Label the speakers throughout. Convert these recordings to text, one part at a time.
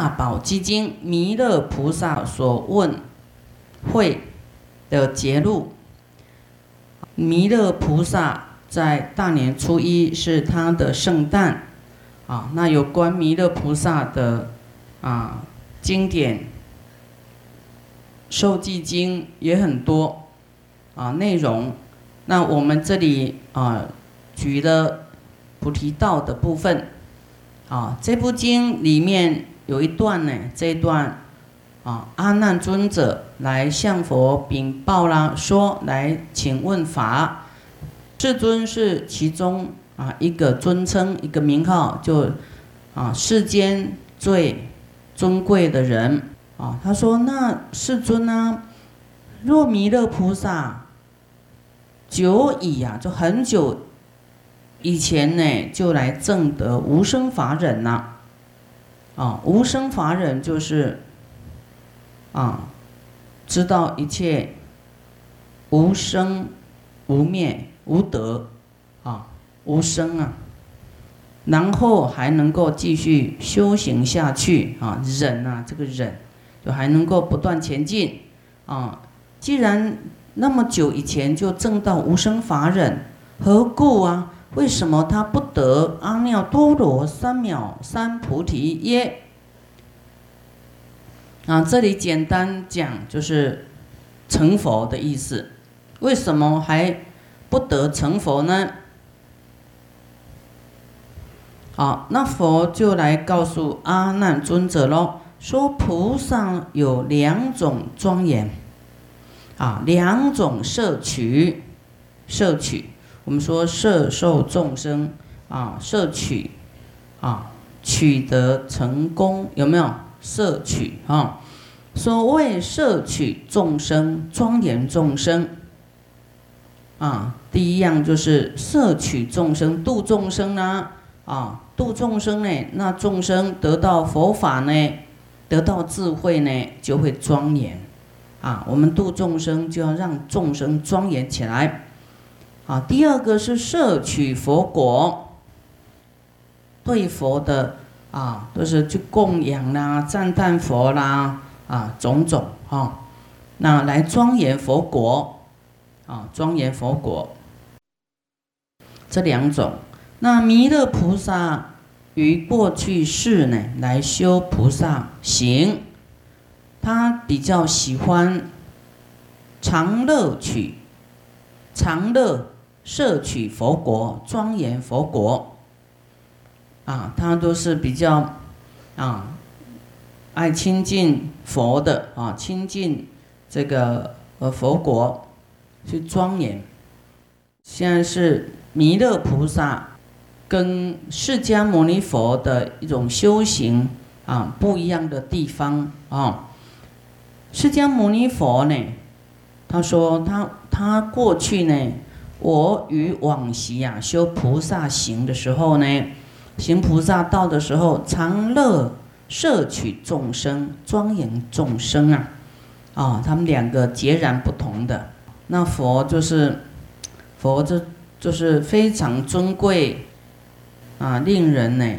Speaker 1: 大宝积经弥勒菩萨所问会的结录。弥勒菩萨在大年初一是他的圣诞，啊，那有关弥勒菩萨的啊经典，受记经也很多啊内容。那我们这里啊举了菩提道的部分。啊，这部经里面有一段呢，这一段啊，阿难尊者来向佛禀报啦，说来请问法，世尊是其中啊一个尊称，一个名号，就啊世间最尊贵的人啊。他说：那世尊呢，若弥勒菩萨久矣呀，就很久。以前呢，就来证得无生法忍了，啊无生法忍就是，啊，知道一切无生、无灭、无得，啊，无生啊，然后还能够继续修行下去啊，忍啊，这个忍就还能够不断前进啊。既然那么久以前就证到无生法忍，何故啊？为什么他不得阿耨多罗三藐三菩提耶？啊，这里简单讲就是成佛的意思。为什么还不得成佛呢？好，那佛就来告诉阿难尊者喽，说菩萨有两种庄严，啊，两种摄取，摄取。我们说摄受众生啊，摄取啊，取得成功有没有摄取啊？所谓摄取众生，庄严众生啊，第一样就是摄取众生，度众生呢啊，度众生呢，那众生得到佛法呢，得到智慧呢，就会庄严啊。我们度众生就要让众生庄严起来。啊，第二个是摄取佛果，对佛的啊，都是去供养啦、赞叹佛啦啊，种种哈，那来庄严佛果啊，庄严佛果这两种。那弥勒菩萨于过去世呢，来修菩萨行，他比较喜欢常乐取，常乐。摄取佛国，庄严佛国，啊，他都是比较啊爱亲近佛的啊，亲近这个呃佛国去庄严。现在是弥勒菩萨跟释迦牟尼佛的一种修行啊不一样的地方啊。释迦牟尼佛呢，他说他他过去呢。我与往昔呀修菩萨行的时候呢，行菩萨道的时候，常乐摄取众生，庄严众生啊，啊，他们两个截然不同的。那佛就是，佛就就是非常尊贵啊，令人呢，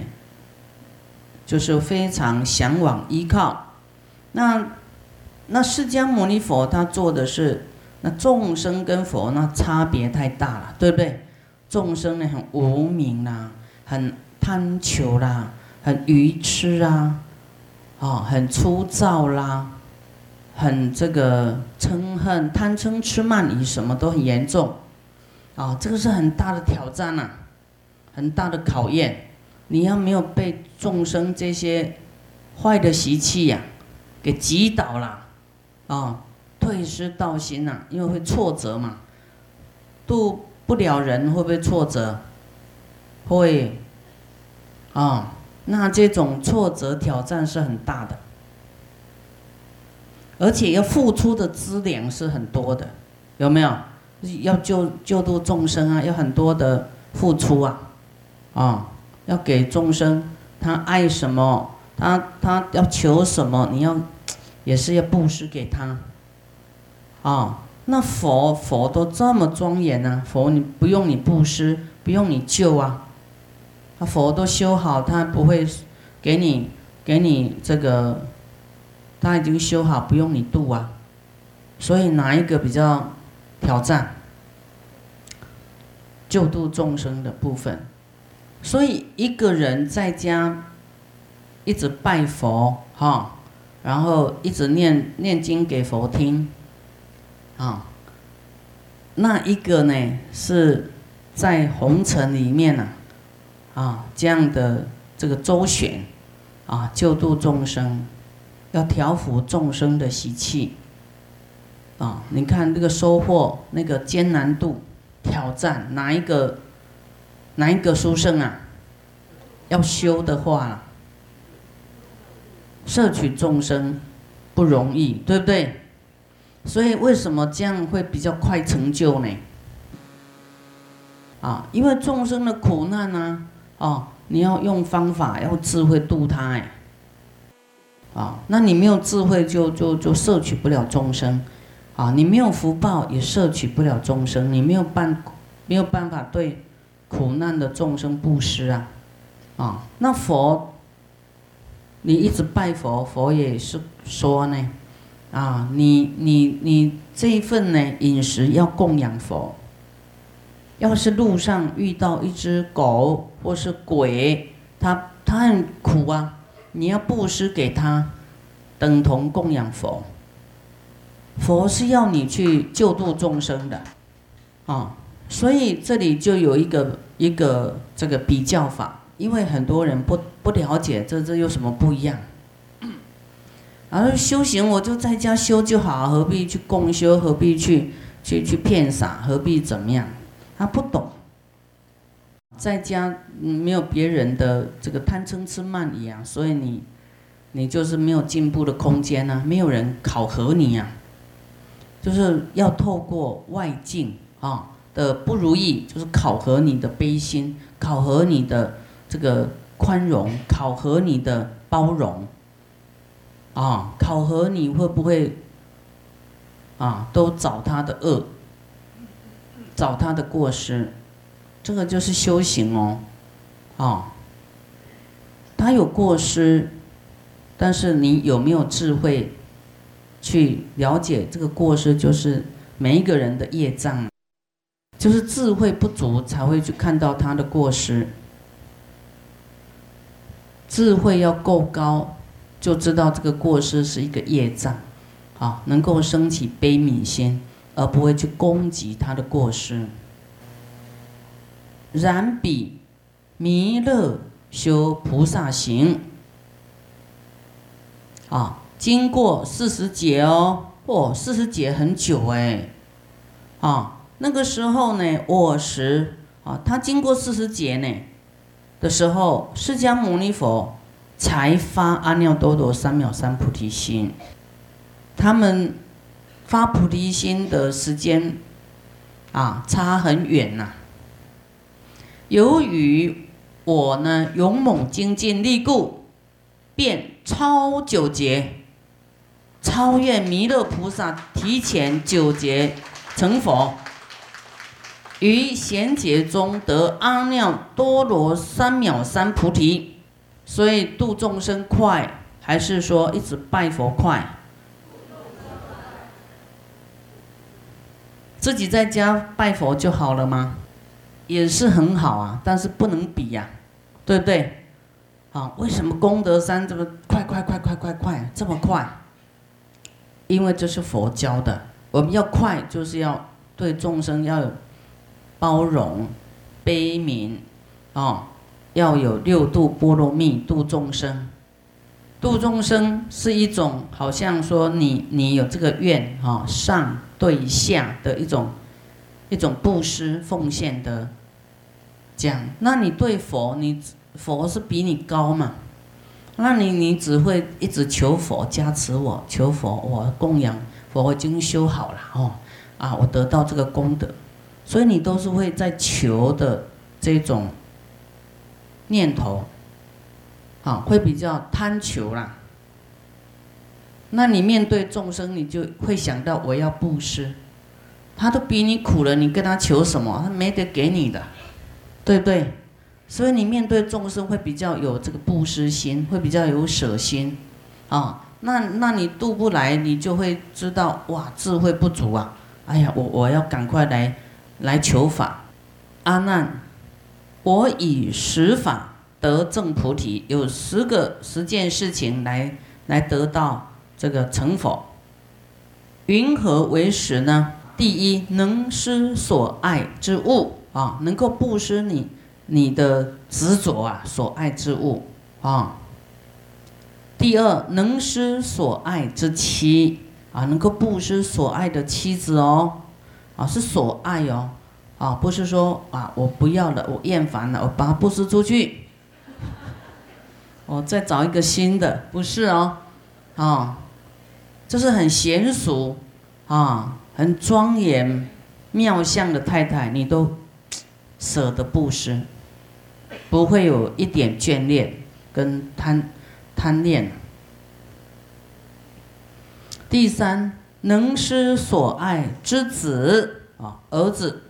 Speaker 1: 就是非常向往依靠。那那释迦牟尼佛他做的是。那众生跟佛那差别太大了，对不对？众生呢很无明啦，很贪求啦，很愚痴啊，哦，很粗糙啦，很这个嗔恨、贪嗔痴慢疑什么都很严重，啊，这个是很大的挑战呐，很大的考验。你要没有被众生这些坏的习气呀给击倒了，啊。会失道心呐，因为会挫折嘛，度不了人会不会挫折？会，啊，那这种挫折挑战是很大的，而且要付出的资粮是很多的，有没有？要救救度众生啊，要很多的付出啊，啊，要给众生，他爱什么，他他要求什么，你要也是要布施给他。啊，那佛佛都这么庄严呢？佛你不用你布施，不用你救啊，他佛都修好，他不会给你给你这个，他已经修好，不用你度啊。所以哪一个比较挑战？救度众生的部分。所以一个人在家一直拜佛哈，然后一直念念经给佛听，啊，那一个呢是在红尘里面呢，啊这样的这个周旋，啊救度众生，要调伏众生的习气，啊你看这个收获那个艰难度挑战哪一个？哪一个书生啊？要修的话，摄取众生不容易，对不对？所以为什么这样会比较快成就呢？啊，因为众生的苦难呢，哦，你要用方法，要智慧度他，哎，啊，那你没有智慧，就就就摄取不了众生，啊，你没有福报，也摄取不了众生，你没有办没有办法对。苦难的众生布施啊，啊，那佛，你一直拜佛，佛也是说呢，啊，你你你这一份呢饮食要供养佛。要是路上遇到一只狗或是鬼，他他很苦啊，你要布施给他，等同供养佛。佛是要你去救度众生的，啊。所以这里就有一个一个这个比较法，因为很多人不不了解这这有什么不一样。然后修行我就在家修就好，何必去共修？何必去去去骗傻？何必怎么样？他不懂，在家没有别人的这个贪嗔痴慢疑啊，所以你你就是没有进步的空间呐，没有人考核你呀，就是要透过外境啊。的不如意，就是考核你的悲心，考核你的这个宽容，考核你的包容，啊，考核你会不会啊，都找他的恶，找他的过失，这个就是修行哦，啊，他有过失，但是你有没有智慧去了解这个过失，就是每一个人的业障。就是智慧不足，才会去看到他的过失。智慧要够高，就知道这个过失是一个业障，啊，能够升起悲悯心，而不会去攻击他的过失。然彼弥勒修菩萨行，啊，经过四十劫哦，哦，四十劫很久哎，啊。那个时候呢，我时啊，他经过四十劫呢的时候，释迦牟尼佛才发阿耨多罗三藐三菩提心。他们发菩提心的时间啊，差很远呐。由于我呢勇猛精进力故，便超九劫，超越弥勒菩萨，提前九劫成佛。于贤劫中得阿耨多罗三藐三菩提，所以度众生快，还是说一直拜佛快？自己在家拜佛就好了吗？也是很好啊，但是不能比呀，对不对？啊，为什么功德山这么快快快快快快这么快？因为这是佛教的，我们要快，就是要对众生要有。包容、悲悯，哦，要有六度波罗蜜度众生。度众生是一种，好像说你你有这个愿，哈，上对下的一种一种布施奉献的讲。那你对佛，你佛是比你高嘛？那你你只会一直求佛加持我，求佛我供养佛我已经修好了哦，啊，我得到这个功德。所以你都是会在求的这种念头，啊，会比较贪求啦。那你面对众生，你就会想到我要布施，他都比你苦了，你跟他求什么？他没得给你的，对不对？所以你面对众生会比较有这个布施心，会比较有舍心，啊，那那你渡不来，你就会知道哇，智慧不足啊！哎呀，我我要赶快来来求法，阿难，我以十法得正菩提，有十个十件事情来来得到这个成佛。云何为十呢？第一，能施所爱之物啊，能够布施你。你的执着啊，所爱之物啊。第二，能施所爱之妻啊，能够布施所爱的妻子哦，啊是所爱哦，啊不是说啊我不要了，我厌烦了，我把它布施出去，我再找一个新的，不是哦，啊，这是很娴熟啊，很庄严妙相的太太，你都舍得布施。不会有一点眷恋跟贪贪恋。第三，能施所爱之子啊，儿子。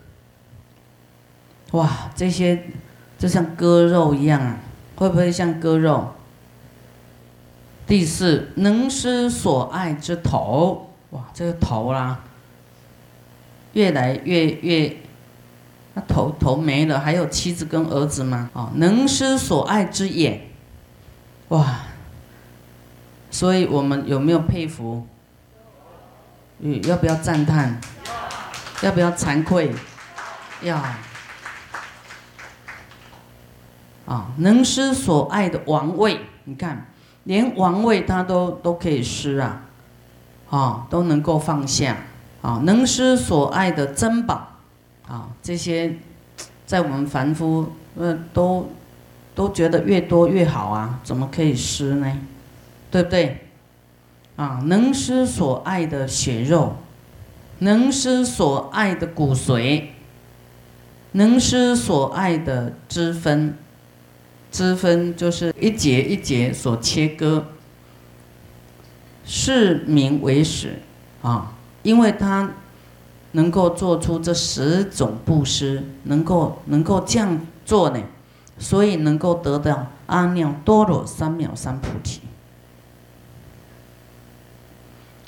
Speaker 1: 哇，这些就像割肉一样啊，会不会像割肉？第四，能施所爱之头，哇，这个头啦，越来越越。那头头没了，还有妻子跟儿子吗？哦，能施所爱之眼，哇！所以我们有没有佩服？嗯，要不要赞叹？要不要惭愧？要。啊，能施所爱的王位，你看，连王位他都都可以施啊，啊，都能够放下啊，能施所爱的珍宝。啊，这些在我们凡夫呃都都觉得越多越好啊，怎么可以施呢？对不对？啊，能施所爱的血肉，能施所爱的骨髓，能施所爱的脂分，之分就是一节一节所切割，是名为始啊，因为它。能够做出这十种布施，能够能够这样做呢，所以能够得到阿耨多罗三藐三菩提。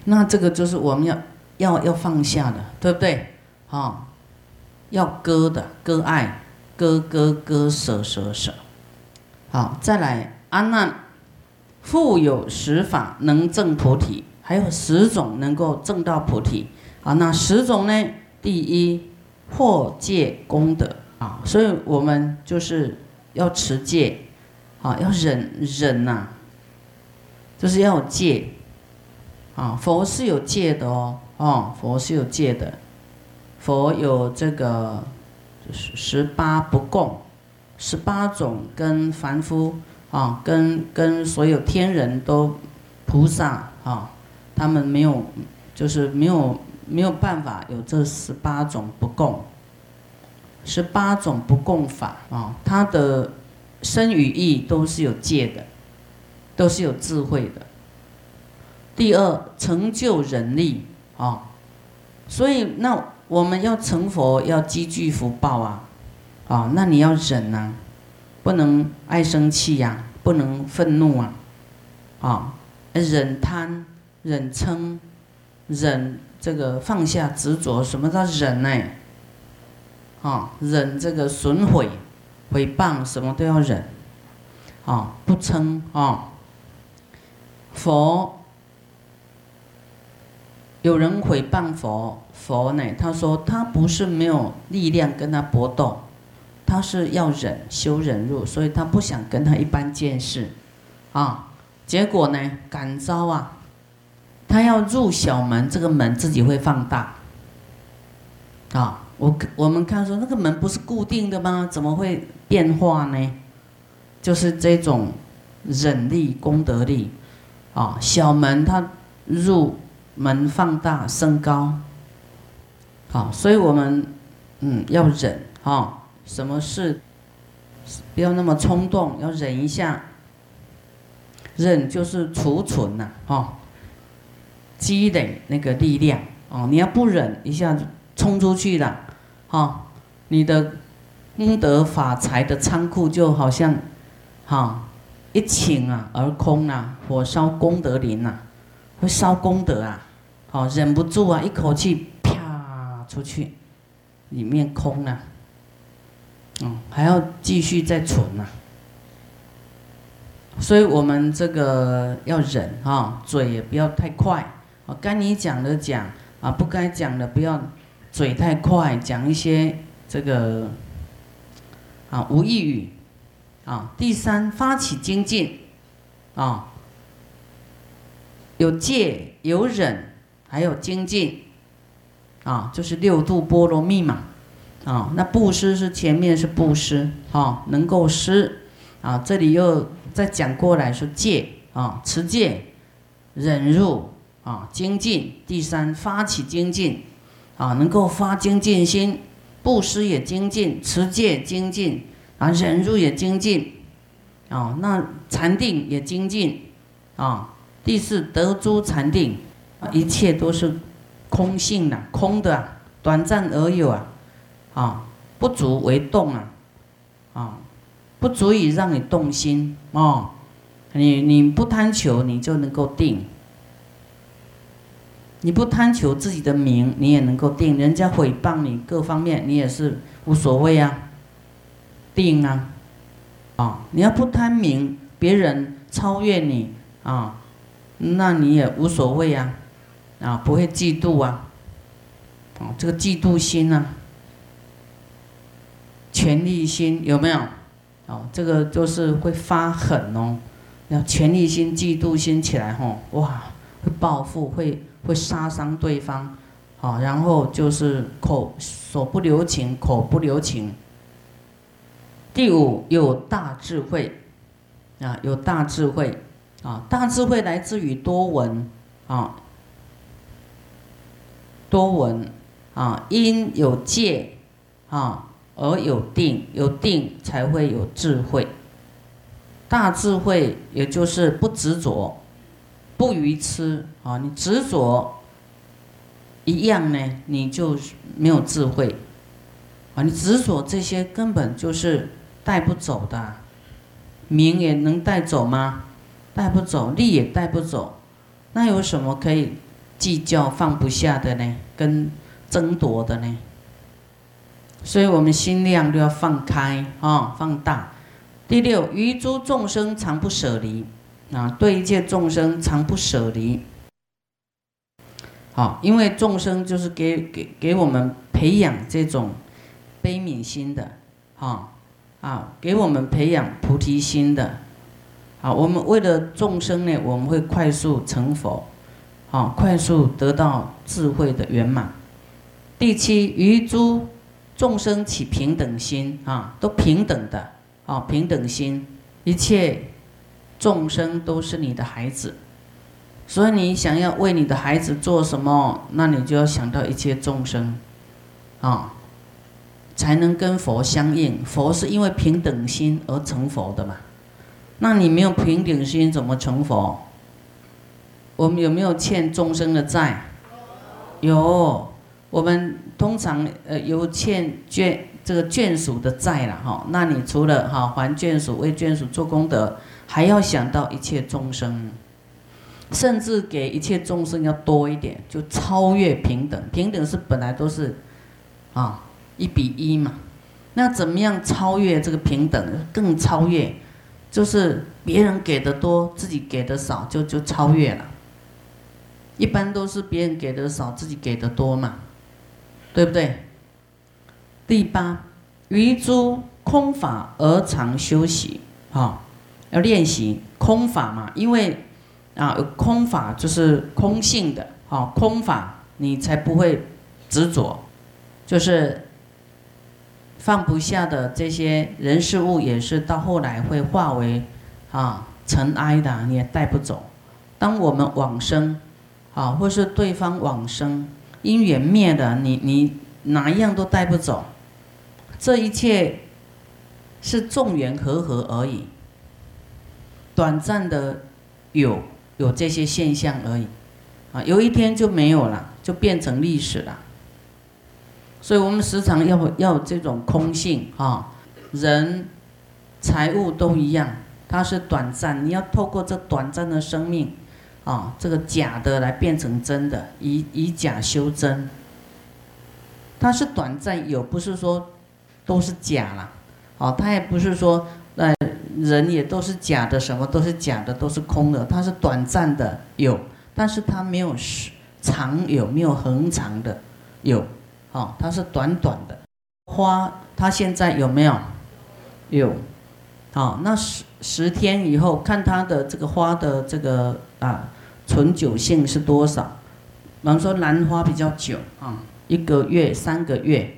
Speaker 1: 那这个就是我们要要要放下的，对不对？啊，要割的，割爱，割割割舍舍舍。好，再来，阿难，复有十法能证菩提，还有十种能够证到菩提。啊，那十种呢？第一，破戒功德。啊，所以我们就是要持戒，啊，要忍忍呐，就是要戒，啊，佛是有戒的哦，哦，佛是有戒的，佛有这个十十八不共，十八种跟凡夫啊，跟跟所有天人都菩萨啊，他们没有，就是没有。没有办法有这十八种不共，十八种不共法啊，它的生与意都是有戒的，都是有智慧的。第二，成就人力啊，所以那我们要成佛要积聚福报啊，啊，那你要忍呐，不能爱生气呀，不能愤怒啊，啊，忍贪，忍嗔，忍。这个放下执着，什么叫忍呢？啊，忍这个损毁、毁谤，什么都要忍。啊，不称啊。佛有人毁谤佛，佛呢？他说他不是没有力量跟他搏斗，他是要忍修忍辱，所以他不想跟他一般见识。啊，结果呢？感召啊。他要入小门，这个门自己会放大。啊，我我们看说那个门不是固定的吗？怎么会变化呢？就是这种忍力、功德力，啊，小门它入门放大升高。好，所以我们嗯要忍啊，什么事不要那么冲动，要忍一下。忍就是储存呐，哈。积累那个力量哦，你要不忍一下子冲出去了，哈，你的功德法财的仓库就好像，哈，一顷啊而空啊，火烧功德林呐，会烧功德啊，好忍不住啊，一口气啪出去，里面空了，嗯，还要继续再存呐，所以我们这个要忍啊，嘴也不要太快，啊，该你讲的讲啊，不该讲的不要嘴太快，讲一些这个。啊，无异语，啊，第三发起精进，啊，有戒有忍，还有精进，啊，就是六度波罗蜜嘛，啊，那布施是前面是布施，啊，能够施，啊，这里又再讲过来说戒，啊，持戒，忍辱，啊，精进，第三发起精进，啊，能够发精进心。布施也精进，持戒精进，啊，忍辱也精进，啊，那禅定也精进，啊，第四得诸禅定，一切都是空性的，空的，短暂而有啊，啊，不足为动啊，啊，不足以让你动心啊，你你不贪求，你就能够定。你不贪求自己的名，你也能够定；人家诽谤你，各方面你也是无所谓啊，定啊，啊，你要不贪名，别人超越你啊，那你也无所谓啊，啊，不会嫉妒啊，啊，这个嫉妒心啊，权力心有没有？哦，这个就是会发狠哦，要权力心、嫉妒心起来吼，哇，会报复会。会杀伤对方，好，然后就是口手不留情，口不留情。第五有大智慧，啊，有大智慧，啊，大智慧来自于多闻，啊，多闻，啊，因有戒，啊，而有定，有定才会有智慧。大智慧也就是不执着。不愚痴啊！你执着一样呢，你就没有智慧啊！你执着这些根本就是带不走的，名也能带走吗？带不走，利也带不走，那有什么可以计较放不下的呢？跟争夺的呢？所以我们心量都要放开啊，放大。第六，于诸众生常不舍离。啊，对一切众生常不舍离。好，因为众生就是给给给我们培养这种悲悯心的，啊啊，给我们培养菩提心的。好，我们为了众生呢，我们会快速成佛，好，快速得到智慧的圆满。第七，于诸众生起平等心啊，都平等的，啊，平等心，一切。众生都是你的孩子，所以你想要为你的孩子做什么，那你就要想到一切众生，啊，才能跟佛相应。佛是因为平等心而成佛的嘛？那你没有平等心怎么成佛？我们有没有欠众生的债？有，我们通常呃有欠眷这个眷属的债了哈。那你除了哈还眷属、为眷属做功德。还要想到一切众生，甚至给一切众生要多一点，就超越平等。平等是本来都是，啊，一比一嘛。那怎么样超越这个平等？更超越，就是别人给的多，自己给的少，就就超越了。一般都是别人给的少，自己给的多嘛，对不对？第八，于诸空法而常修习，啊。要练习空法嘛，因为啊，空法就是空性的，好空法你才不会执着，就是放不下的这些人事物也是到后来会化为啊尘埃的，你也带不走。当我们往生，啊，或是对方往生，因缘灭的，你你哪一样都带不走，这一切是众缘和合而已。短暂的有有这些现象而已，啊，有一天就没有了，就变成历史了。所以我们时常要要这种空性啊，人、财物都一样，它是短暂，你要透过这短暂的生命啊，这个假的来变成真的，以以假修真。它是短暂有，不是说都是假了，哦，它也不是说呃人也都是假的，什么都是假的，都是空的，它是短暂的有，但是它没有长有，没有恒长的有，哦，它是短短的。花，它现在有没有？有，好，那十十天以后看它的这个花的这个啊存久性是多少？比方说兰花比较久啊。一个月、三个月，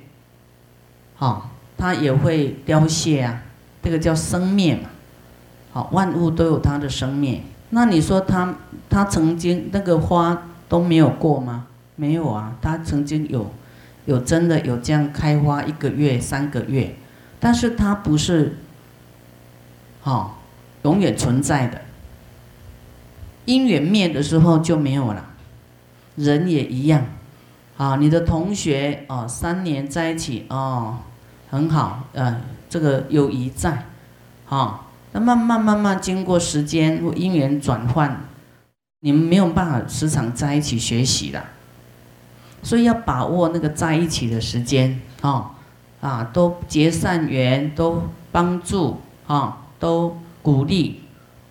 Speaker 1: 好，它也会凋谢啊，这个叫生灭嘛。好，万物都有它的生灭。那你说它，它曾经那个花都没有过吗？没有啊，它曾经有，有真的有这样开花一个月、三个月，但是它不是，哦，永远存在的。因缘灭的时候就没有了，人也一样。啊，你的同学哦，三年在一起哦，很好，呃，这个友谊在，哈，那慢慢慢慢经过时间或因缘转换，你们没有办法时常在一起学习了，所以要把握那个在一起的时间，哦，啊，都结善缘，都帮助，啊，都鼓励，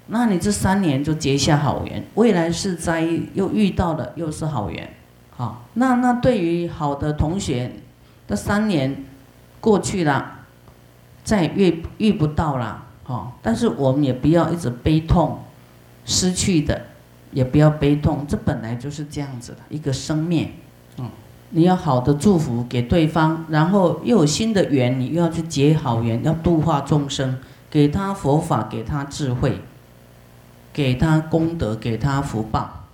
Speaker 1: 那你这三年就结下好缘，未来是在又遇到了又是好缘。好，那那对于好的同学，这三年过去了，再遇遇不到了，好，但是我们也不要一直悲痛，失去的也不要悲痛，这本来就是这样子的一个生命，嗯，你要好的祝福给对方，然后又有新的缘，你又要去结好缘，要度化众生，给他佛法，给他智慧，给他功德，给他福报。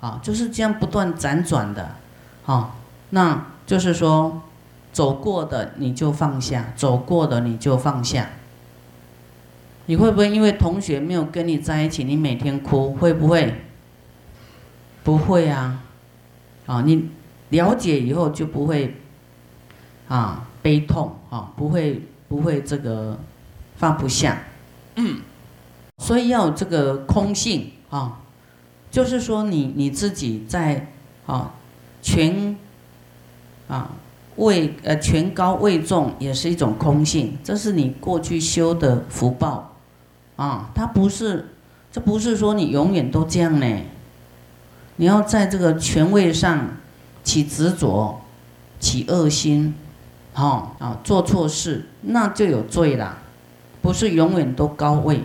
Speaker 1: 啊，就是这样不断辗转的，好，那就是说，走过的你就放下，走过的你就放下。你会不会因为同学没有跟你在一起，你每天哭？会不会？不会啊，啊，你了解以后就不会啊悲痛啊，不会不会这个放不下，嗯，所以要有这个空性啊。就是说，你你自己在啊，权啊位呃权高位重也是一种空性，这是你过去修的福报啊，它不是，这不是说你永远都这样呢，你要在这个权位上起执着，起恶心，哈啊做错事，那就有罪了，不是永远都高位。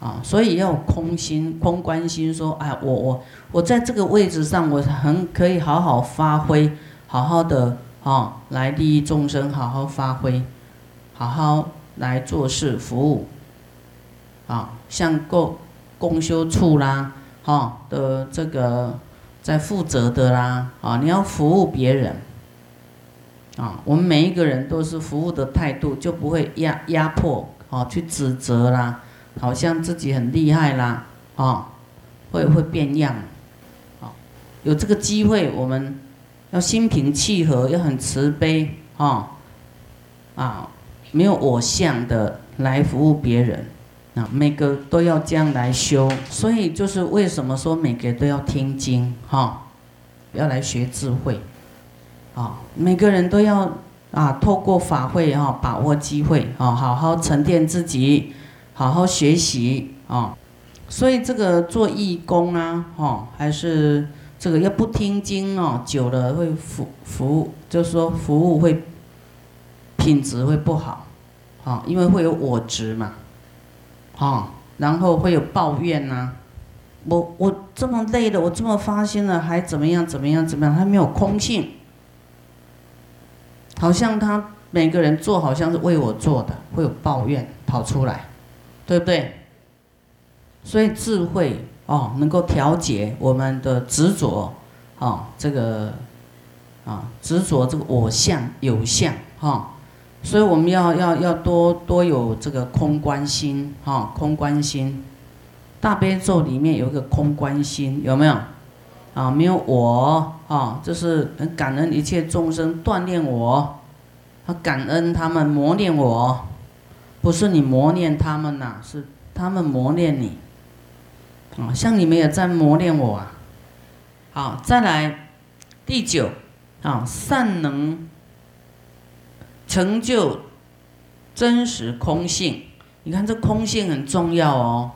Speaker 1: 啊，所以要空心、空关心，说，哎，我我我在这个位置上，我很可以好好发挥，好好的啊，来利益众生，好好发挥，好好来做事服务，啊，像共共修处啦，哈的这个在负责的啦，啊，你要服务别人，啊，我们每一个人都是服务的态度，就不会压压迫，啊，去指责啦。好像自己很厉害啦，啊，会会变样，啊，有这个机会，我们要心平气和，要很慈悲，啊，啊，没有我相的来服务别人，啊，每个都要这样来修，所以就是为什么说每个都要听经，哈，要来学智慧，啊，每个人都要啊，透过法会哈，把握机会，啊，好好沉淀自己。好好学习啊，所以这个做义工啊，哈，还是这个要不听经哦，久了会服服务，就是说服务会品质会不好，啊，因为会有我执嘛，啊，然后会有抱怨呐，我我这么累的，我这么发心了，还怎么样怎么样怎么样，他没有空性，好像他每个人做好像是为我做的，会有抱怨跑出来。对不对？所以智慧哦，能够调节我们的执着，哦，这个啊执着这个我相有相哈，所以我们要要要多多有这个空观心哈，空观心。大悲咒里面有一个空观心，有没有？啊，没有我啊，就是感恩一切众生锻炼我，啊，感恩他们磨练我，不是你磨练他们呐，是他们磨练你，啊，像你们也在磨练我啊。好，再来第九，啊，善能成就真实空性。你看这空性很重要哦，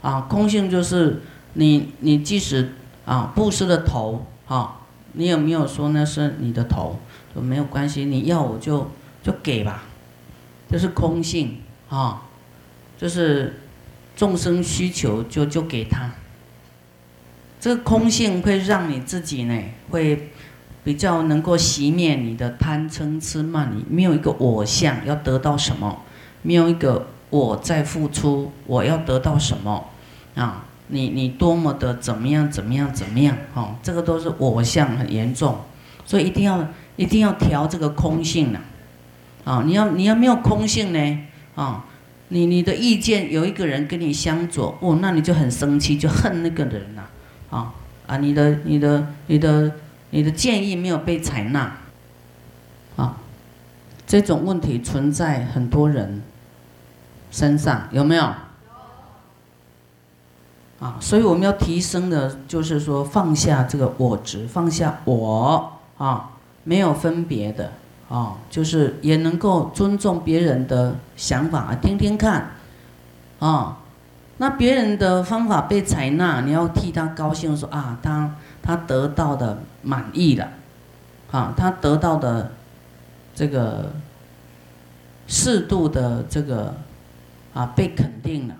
Speaker 1: 啊，空性就是你你即使啊布施的头，啊，你有没有说那是你的头？都没有关系，你要我就就给吧，就是空性啊，就是众生需求就就给他。这个空性会让你自己呢，会比较能够熄灭你的贪嗔痴慢疑，没有一个我相要得到什么，没有一个我在付出，我要得到什么啊？你你多么的怎么样怎么样怎么样？哦，这个都是我相很严重，所以一定要一定要调这个空性呢。啊，你要你要没有空性呢？啊，你你的意见有一个人跟你相左，哦，那你就很生气，就恨那个人呐。啊啊！你的、你的、你的、你的建议没有被采纳，啊，这种问题存在很多人身上，有没有？啊，所以我们要提升的，就是说放下这个我执，放下我啊，没有分别的啊，就是也能够尊重别人的想法，听听看，啊。那别人的方法被采纳，你要替他高兴，说啊，他他得到的满意了，啊，他得到的这个适度的这个啊被肯定了，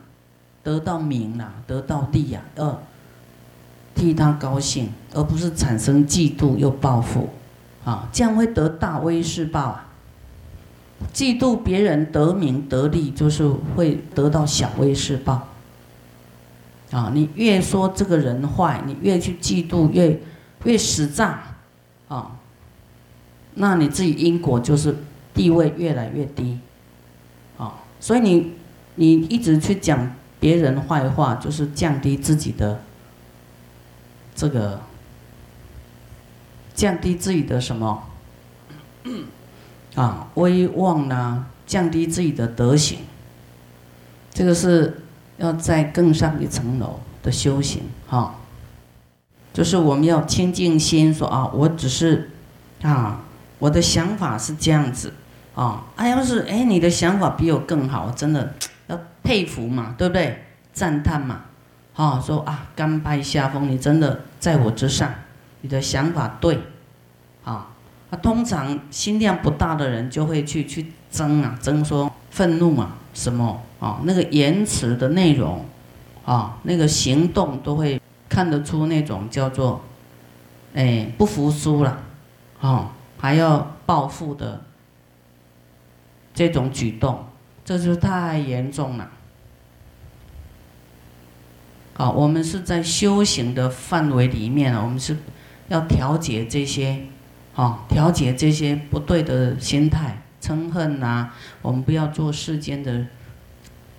Speaker 1: 得到名了，得到利呀，呃替他高兴，而不是产生嫉妒又报复，啊，这样会得大威势报啊。嫉妒别人得名得利，就是会得到小威势报。啊，你越说这个人坏，你越去嫉妒，越越使诈，啊，那你自己因果就是地位越来越低，啊，所以你你一直去讲别人坏话，就是降低自己的这个降低自己的什么啊威望呢？降低自己的德行，这个是。要再更上一层楼的修行，哈，就是我们要清净心，说啊，我只是，啊，我的想法是这样子，啊，哎，要是哎，你的想法比我更好，真的要佩服嘛，对不对？赞叹嘛，啊，说啊，甘拜下风，你真的在我之上，你的想法对，啊，啊，通常心量不大的人就会去去争啊，争说愤怒啊，什么？啊，那个言辞的内容，啊，那个行动都会看得出那种叫做，哎，不服输了，啊，还要报复的这种举动，这就太严重了。好，我们是在修行的范围里面我们是要调节这些，啊，调节这些不对的心态、嗔恨呐，我们不要做世间的。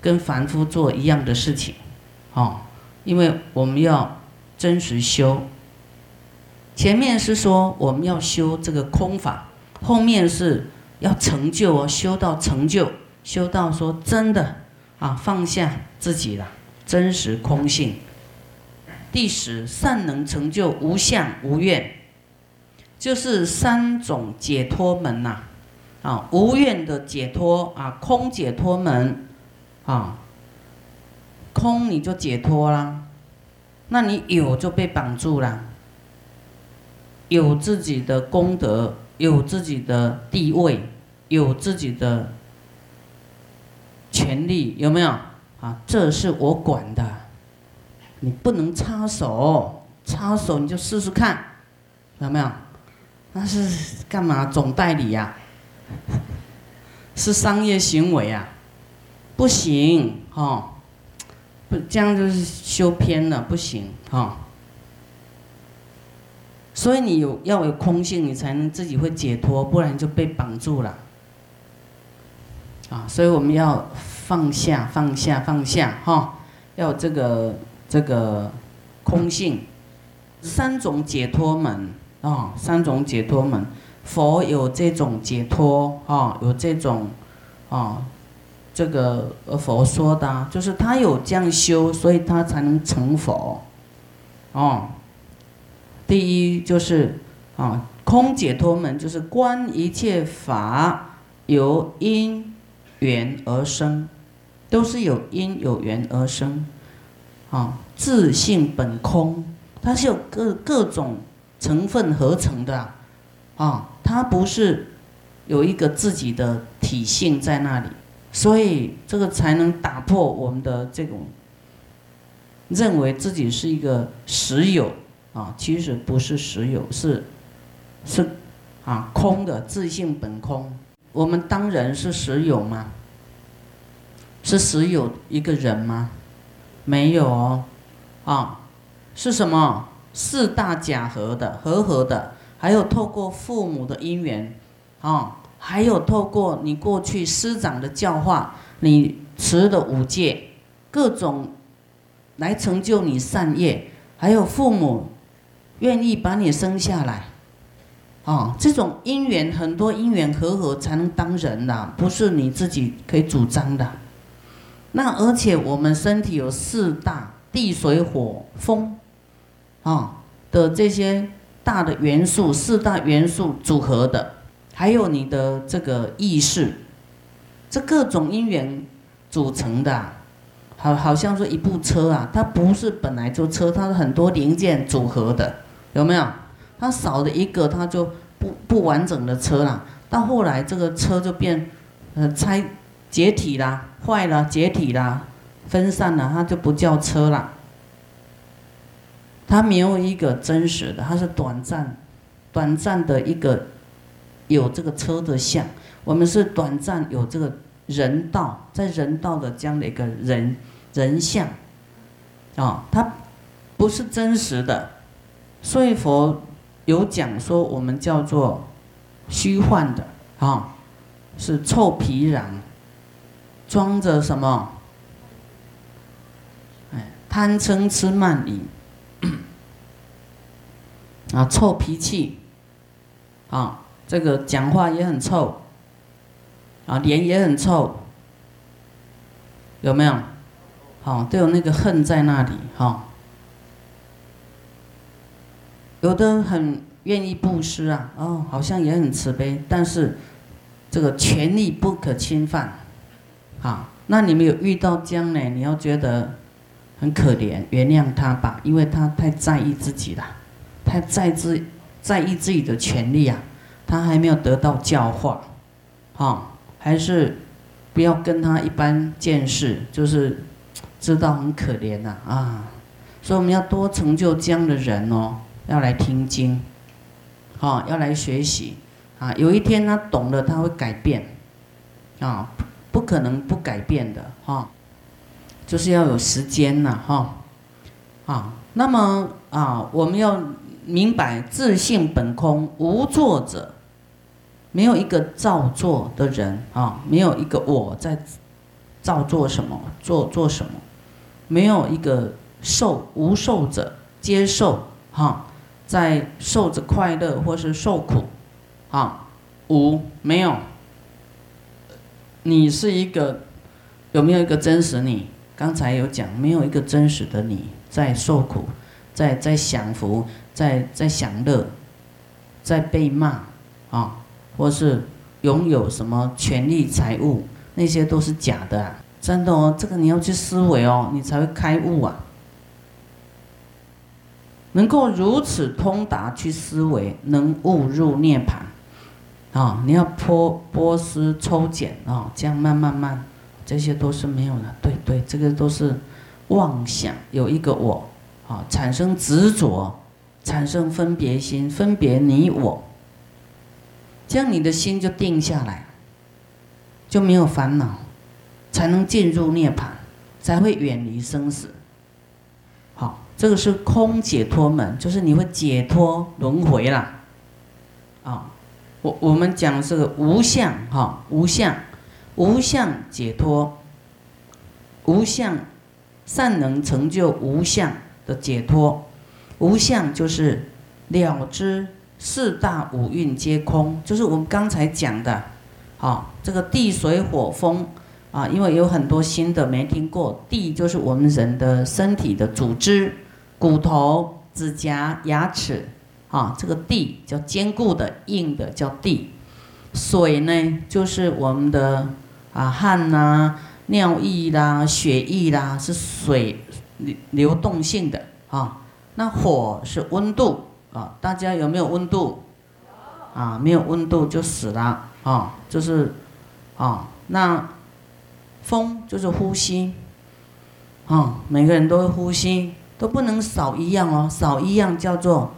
Speaker 1: 跟凡夫做一样的事情，好，因为我们要真实修。前面是说我们要修这个空法，后面是要成就哦，修到成就，修道说真的啊，放下自己了，真实空性。第十善能成就无相无愿，就是三种解脱门呐，啊，无愿的解脱啊，空解脱门。啊，空你就解脱啦，那你有就被绑住了，有自己的功德，有自己的地位，有自己的权利，有没有？啊，这是我管的，你不能插手，插手你就试试看，有没有？那是干嘛？总代理呀，是商业行为啊。不行，哦，不这样就是修偏了，不行，哈。所以你有要有空性，你才能自己会解脱，不然就被绑住了。啊，所以我们要放下，放下，放下，哈，要这个这个空性，三种解脱门啊，三种解脱门，佛有这种解脱啊，有这种啊，这个佛说的，就是他有这样修，所以他才能成佛。哦，第一就是啊，空解脱门就是观一切法由因缘而生，都是有因有缘而生，啊，自性本空。它是有各各种成分合成的，啊，它不是有一个自己的体性在那里，所以这个才能打破我们的这种认为自己是一个实有啊，其实不是实有，是是啊空的自性本空。我们当人是实有吗？是实有一个人吗？没有哦，啊。是什么？四大假合的合合的，还有透过父母的因缘，啊，还有透过你过去师长的教化，你持的五戒，各种来成就你善业，还有父母愿意把你生下来，啊，这种因缘很多因缘合合才能当人的，不是你自己可以主张的。那而且我们身体有四大地水火风。啊的这些大的元素，四大元素组合的，还有你的这个意识，这各种因缘组成的，好，好像说一部车啊，它不是本来就车，它是很多零件组合的，有没有？它少了一个，它就不不完整的车了。到后来这个车就变，呃，拆解体啦，坏了，解体啦，分散了，它就不叫车了。它没有一个真实的，它是短暂、短暂的一个有这个车的像。我们是短暂有这个人道，在人道的这样的一个人人像，啊，它不是真实的。所以佛有讲说，我们叫做虚幻的啊，是臭皮囊，装着什么？哎，贪嗔痴慢疑。啊，臭脾气，啊，这个讲话也很臭，啊，脸也很臭，有没有？好，都有那个恨在那里，哈。有的很愿意布施啊，哦，好像也很慈悲，但是这个权利不可侵犯，啊，那你们有遇到这样呢？你要觉得很可怜，原谅他吧，因为他太在意自己了。太在自在意自己的权利啊，他还没有得到教化，哈，还是不要跟他一般见识，就是知道很可怜呐啊，所以我们要多成就这样的人哦，要来听经，哈，要来学习啊，有一天他懂了，他会改变，啊，不可能不改变的哈，就是要有时间呐哈，啊，那么啊，我们要。明白自性本空，无作者，没有一个造作的人啊，没有一个我在造作什么，做做什么，没有一个受无受者接受哈，在受着快乐或是受苦，啊，无没有，你是一个有没有一个真实你？刚才有讲，没有一个真实的你在受苦，在在享福。在在享乐，在被骂，啊，或是拥有什么权利财物，那些都是假的，啊，真的哦，这个你要去思维哦，你才会开悟啊。能够如此通达去思维，能悟入涅槃，啊，你要剥剥丝抽茧啊，这样慢慢慢，这些都是没有的，对对，这个都是妄想，有一个我，啊，产生执着。产生分别心，分别你我，这样你的心就定下来，就没有烦恼，才能进入涅槃，才会远离生死。这个是空解脱门，就是你会解脱轮回啦。啊，我我们讲这个无相哈，无相，无相解脱，无相善能成就无相的解脱。无相就是了知四大五蕴皆空，就是我们刚才讲的，啊，这个地水火风啊，因为有很多新的没听过，地就是我们人的身体的组织，骨头、指甲、牙齿，啊，这个地叫坚固的、硬的叫地，水呢就是我们的啊汗呐、尿液啦、血液啦，是水流流动性的啊。那火是温度啊，大家有没有温度？啊，没有温度就死了啊，就是啊，那风就是呼吸啊，每个人都会呼吸，都不能少一样哦，少一样叫做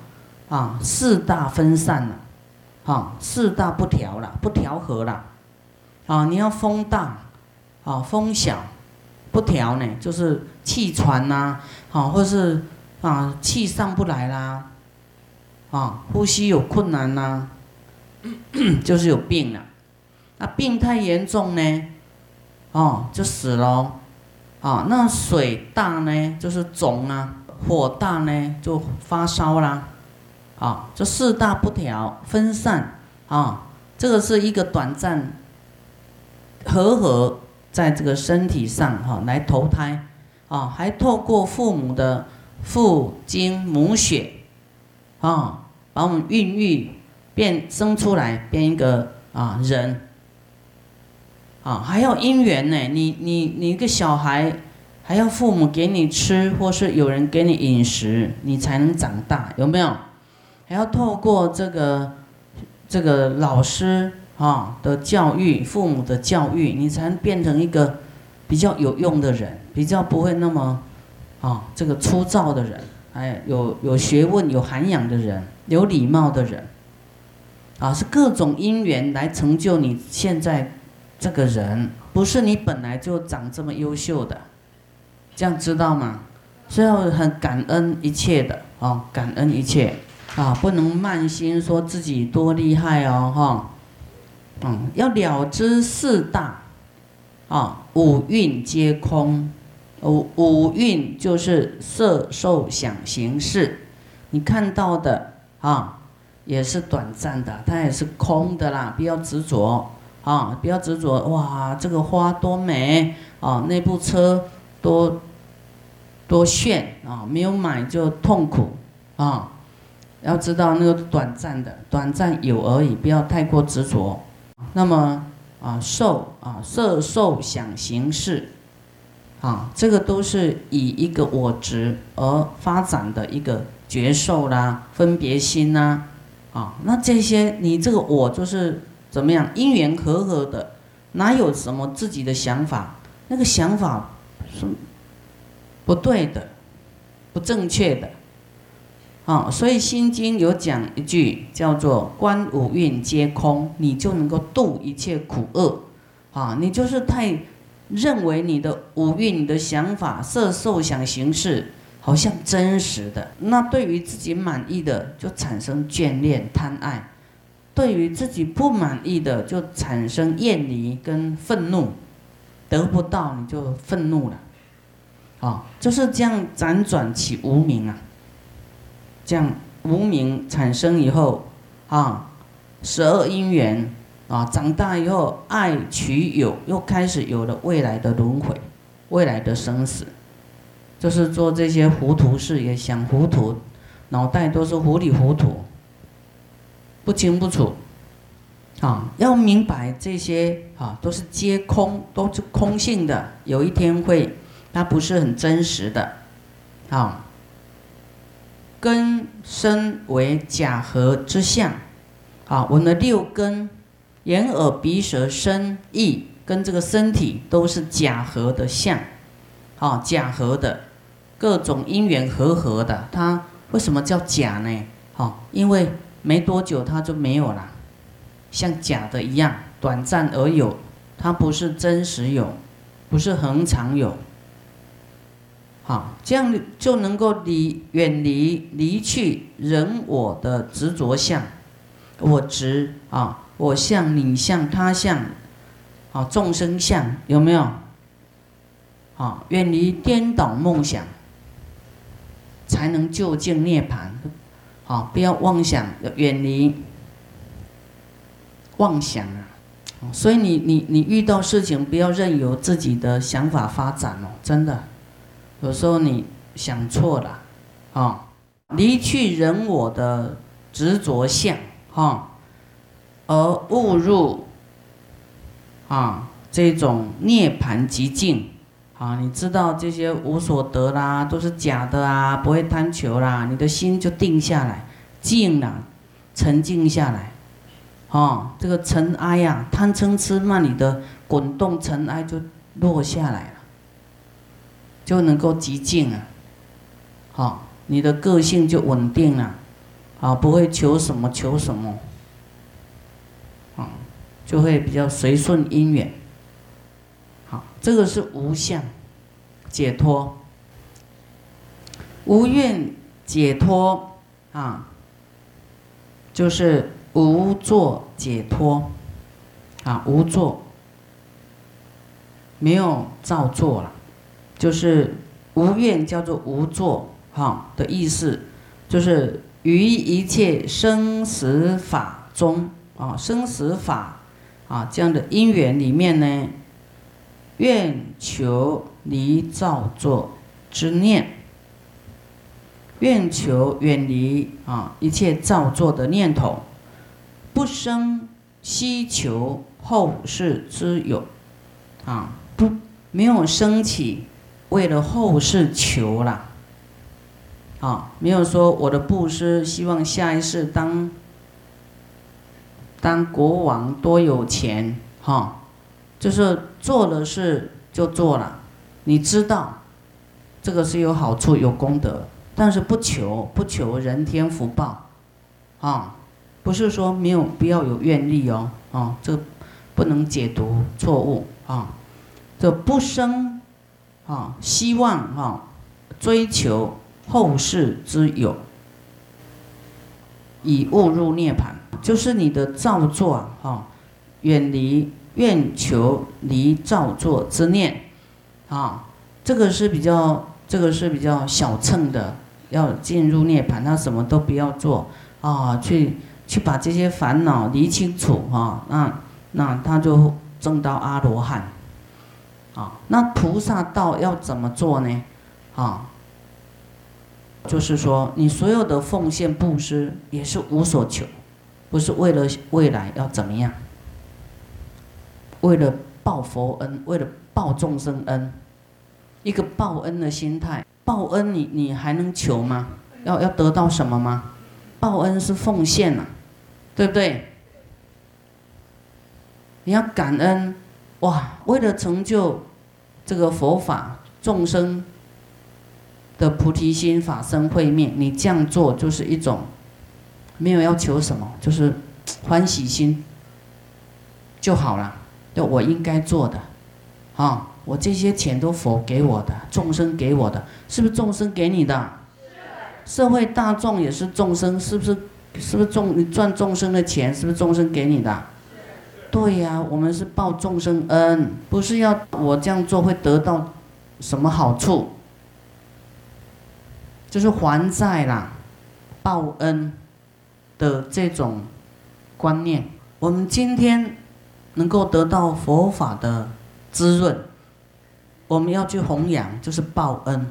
Speaker 1: 啊四大分散了，啊四大不调了，不调和了，啊你要风大，啊风小，不调呢就是气喘呐，好或是。啊，气上不来啦，啊，呼吸有困难呐，就是有病了。那病太严重呢，哦，就死了。啊，那水大呢，就是肿啊；火大呢，就发烧啦。啊，这四大不调分散啊，这个是一个短暂和合在这个身体上哈来投胎啊，还透过父母的。父精母血，啊，把我们孕育变生出来，变一个啊人，啊，还要姻缘呢。你你你一个小孩，还要父母给你吃，或是有人给你饮食，你才能长大，有没有？还要透过这个这个老师啊的教育，父母的教育，你才能变成一个比较有用的人，比较不会那么。啊，这个粗糙的人，哎，有有学问、有涵养的人，有礼貌的人，啊，是各种因缘来成就你现在这个人，不是你本来就长这么优秀的，这样知道吗？所以要很感恩一切的，啊，感恩一切，啊，不能慢心说自己多厉害哦，哈，嗯，要了知四大，啊，五蕴皆空。五五蕴就是色受想行识，你看到的啊，也是短暂的，它也是空的啦，不要执着啊，不要执着哇，这个花多美啊，那部车多多炫啊，没有买就痛苦啊，要知道那个短暂的，短暂有而已，不要太过执着。那么啊，受啊，色受想行识。啊，这个都是以一个我执而发展的一个觉受啦、分别心呐，啊，那这些你这个我就是怎么样因缘和合的，哪有什么自己的想法？那个想法是不对的，不正确的，啊，所以《心经》有讲一句叫做“观五蕴皆空”，你就能够度一切苦厄，啊，你就是太。认为你的五蕴、你的想法、色、受、想、行、识，好像真实的，那对于自己满意的就产生眷恋、贪爱；对于自己不满意的就产生厌离跟愤怒。得不到你就愤怒了，啊，就是这样辗转起无名啊。这样无名产生以后，啊，十二因缘。啊，长大以后爱取有，又开始有了未来的轮回，未来的生死，就是做这些糊涂事，也想糊涂，脑袋都是糊里糊涂，不清不楚。啊，要明白这些啊，都是皆空，都是空性的，有一天会，它不是很真实的。啊，根身为假合之相，啊，我们的六根。眼耳鼻舌身意跟这个身体都是假合的相，啊，假合的各种因缘合合的，它为什么叫假呢？好，因为没多久它就没有了，像假的一样，短暂而有，它不是真实有，不是恒常有。好，这样就能够离远离离去人我的执着相，我执啊。我相、你相、他相，啊，众生相有没有？啊，远离颠倒梦想，才能就近涅槃。好，不要妄想，要远离妄想啊！所以你你你遇到事情，不要任由自己的想法发展哦，真的，有时候你想错了，啊，离去人我的执着相，哈，而误入啊这种涅盘极境，啊，你知道这些无所得啦，都是假的啊，不会贪求啦，你的心就定下来，静了，沉静下来。哦，这个尘埃呀，贪嗔痴慢里的滚动尘埃就落下来了，就能够极静啊。好，你的个性就稳定了，啊，不会求什么求什么，啊，就会比较随顺因缘。这个是无相解脱，无愿解脱啊，就是。无作解脱，啊，无作，没有造作了，就是无愿叫做无作，哈的意思，就是于一切生死法中，啊，生死法，啊这样的因缘里面呢，愿求离造作之念，愿求远离啊一切造作的念头。不生希求后世之有，啊，不没有升起为了后世求了，啊，没有说我的布施希望下一世当当国王多有钱，哈，就是做了事就做了，你知道这个是有好处有功德，但是不求不求人天福报，啊。不是说没有不要有愿力哦，啊，这不能解读错误啊，这不生啊希望啊追求后世之有，以误入涅槃，就是你的造作啊，远离愿求离造作之念啊，这个是比较这个是比较小乘的，要进入涅槃，他什么都不要做啊，去。去把这些烦恼理清楚哈，那那他就证到阿罗汉，啊，那菩萨道要怎么做呢？啊，就是说你所有的奉献布施也是无所求，不是为了未来要怎么样，为了报佛恩，为了报众生恩，一个报恩的心态，报恩你你还能求吗？要要得到什么吗？报恩是奉献呐。对不对？你要感恩，哇！为了成就这个佛法众生的菩提心法身慧命，你这样做就是一种没有要求什么，就是欢喜心就好了。就我应该做的，啊，我这些钱都佛给我的，众生给我的，是不是众生给你的？社会大众也是众生，是不是？是不是众你赚众生的钱？是不是众生给你的？对呀，我们是报众生恩，不是要我这样做会得到什么好处？就是还债啦，报恩的这种观念。我们今天能够得到佛法的滋润，我们要去弘扬，就是报恩。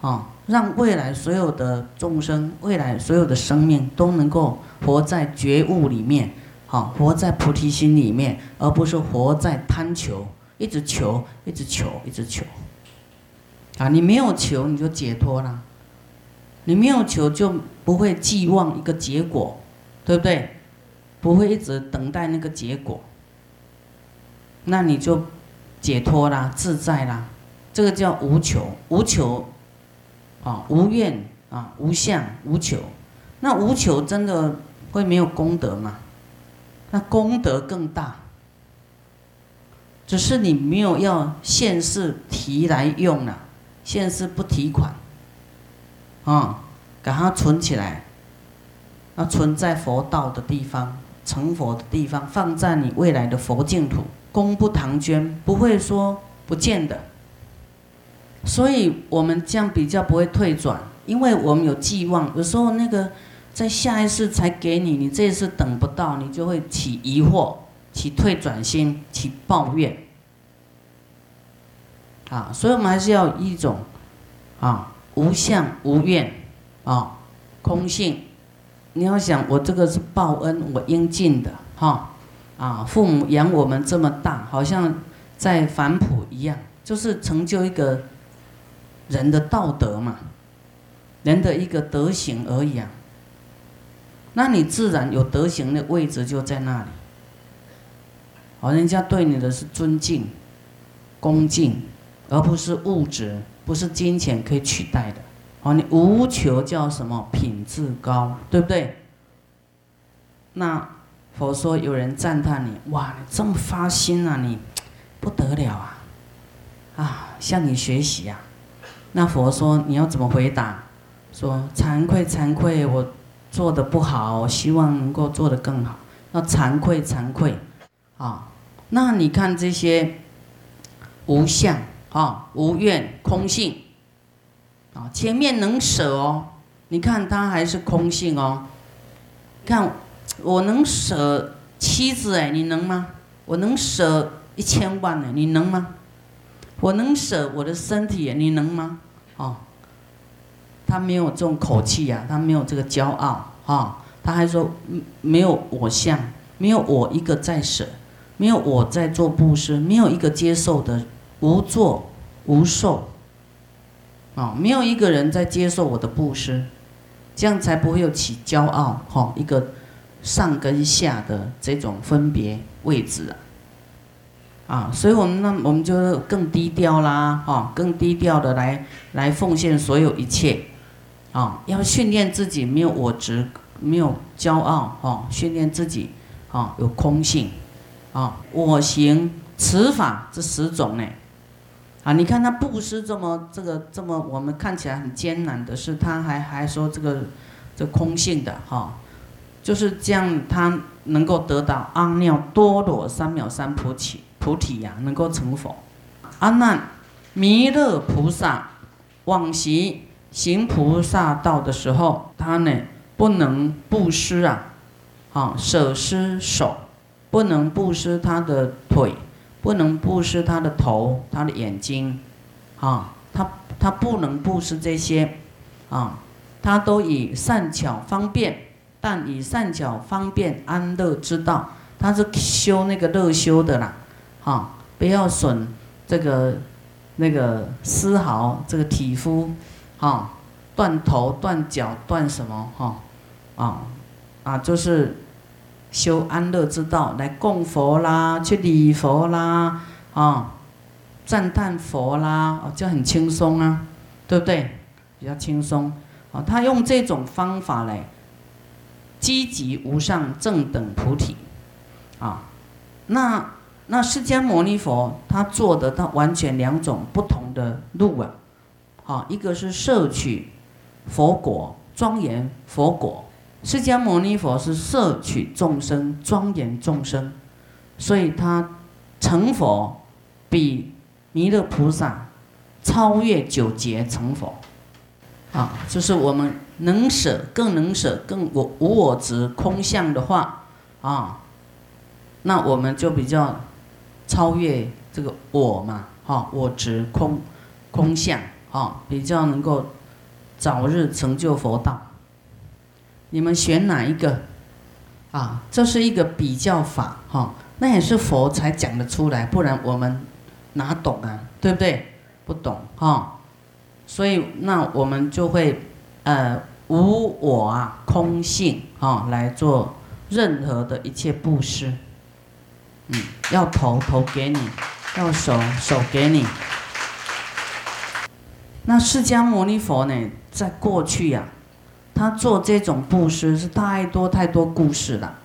Speaker 1: 啊，让未来所有的众生，未来所有的生命都能够活在觉悟里面，好，活在菩提心里面，而不是活在贪求，一直求，一直求，一直求。啊，你没有求，你就解脱了；你没有求，就不会寄望一个结果，对不对？不会一直等待那个结果，那你就解脱啦，自在啦。这个叫无求，无求。啊，无愿啊，无相，无求，那无求真的会没有功德吗？那功德更大，只是你没有要现世提来用了，现世不提款，啊，把它存起来，要存在佛道的地方，成佛的地方，放在你未来的佛净土，功不唐捐，不会说不见的。所以我们这样比较不会退转，因为我们有寄望，有时候那个在下一次才给你，你这一次等不到，你就会起疑惑、起退转心、起抱怨。啊，所以我们还是要一种啊无相无怨啊空性。你要想，我这个是报恩，我应尽的哈啊，父母养我们这么大，好像在反哺一样，就是成就一个人的道德嘛，人的一个德行而已啊。那你自然有德行的位置就在那里。好，人家对你的是尊敬、恭敬。而不是物质，不是金钱可以取代的。哦，你无求叫什么？品质高，对不对？那佛说有人赞叹你，哇，你这么发心啊，你不得了啊！啊，向你学习呀。那佛说你要怎么回答？说惭愧惭愧，我做的不好，希望能够做得更好。要惭愧惭愧，啊，那你看这些无相。啊，无愿空性，啊，前面能舍哦，你看他还是空性哦。看我能舍妻子哎，你能吗？我能舍一千万呢，你能吗？我能舍我的身体，你能吗？哦，他没有这种口气呀，他没有这个骄傲啊，他还说没有我相，没有我一个在舍，没有我在做布施，没有一个接受的。无作无受，啊，没有一个人在接受我的布施，这样才不会有起骄傲哈，一个上跟下的这种分别位置啊，啊，所以我们那我们就更低调啦，哈，更低调的来来奉献所有一切，啊，要训练自己没有我执，没有骄傲，哈，训练自己，啊，有空性，啊，我行此法这十种呢。啊，你看他布施这么这个这么我们看起来很艰难的事，他还还说这个这空性的哈，就是这样，他能够得到阿耨多罗三藐三菩提菩提呀，能够成佛。阿难，弥勒菩萨往昔行菩萨道的时候，他呢不能布施啊，啊舍施手，不能布施他的腿。不能布施他的头，他的眼睛，啊，他他不能布施这些，啊，他都以善巧方便，但以善巧方便安乐之道，他是修那个乐修的啦，啊，不要损这个那个丝毫这个体肤，啊，断头断脚断什么哈，啊啊就是。修安乐之道，来供佛啦，去礼佛啦，啊，赞叹佛啦，哦，就很轻松啊，对不对？比较轻松，啊，他用这种方法来积极无上正等菩提，啊，那那释迦牟尼佛他做的他完全两种不同的路啊，啊，一个是摄取佛果，庄严佛果。释迦牟尼佛是摄取众生、庄严众生，所以他成佛比弥勒菩萨超越九劫成佛。啊，就是我们能舍，更能舍，更我无我执空相的话，啊，那我们就比较超越这个我嘛，哈，我执空空相，啊，比较能够早日成就佛道。你们选哪一个？啊，这是一个比较法，哈，那也是佛才讲得出来，不然我们哪懂啊？对不对？不懂，哈，所以那我们就会，呃，无我啊，空性啊，来做任何的一切布施。嗯，要头头给你，要手手给你。那释迦牟尼佛呢，在过去呀。他做这种布施是太多太多故事了，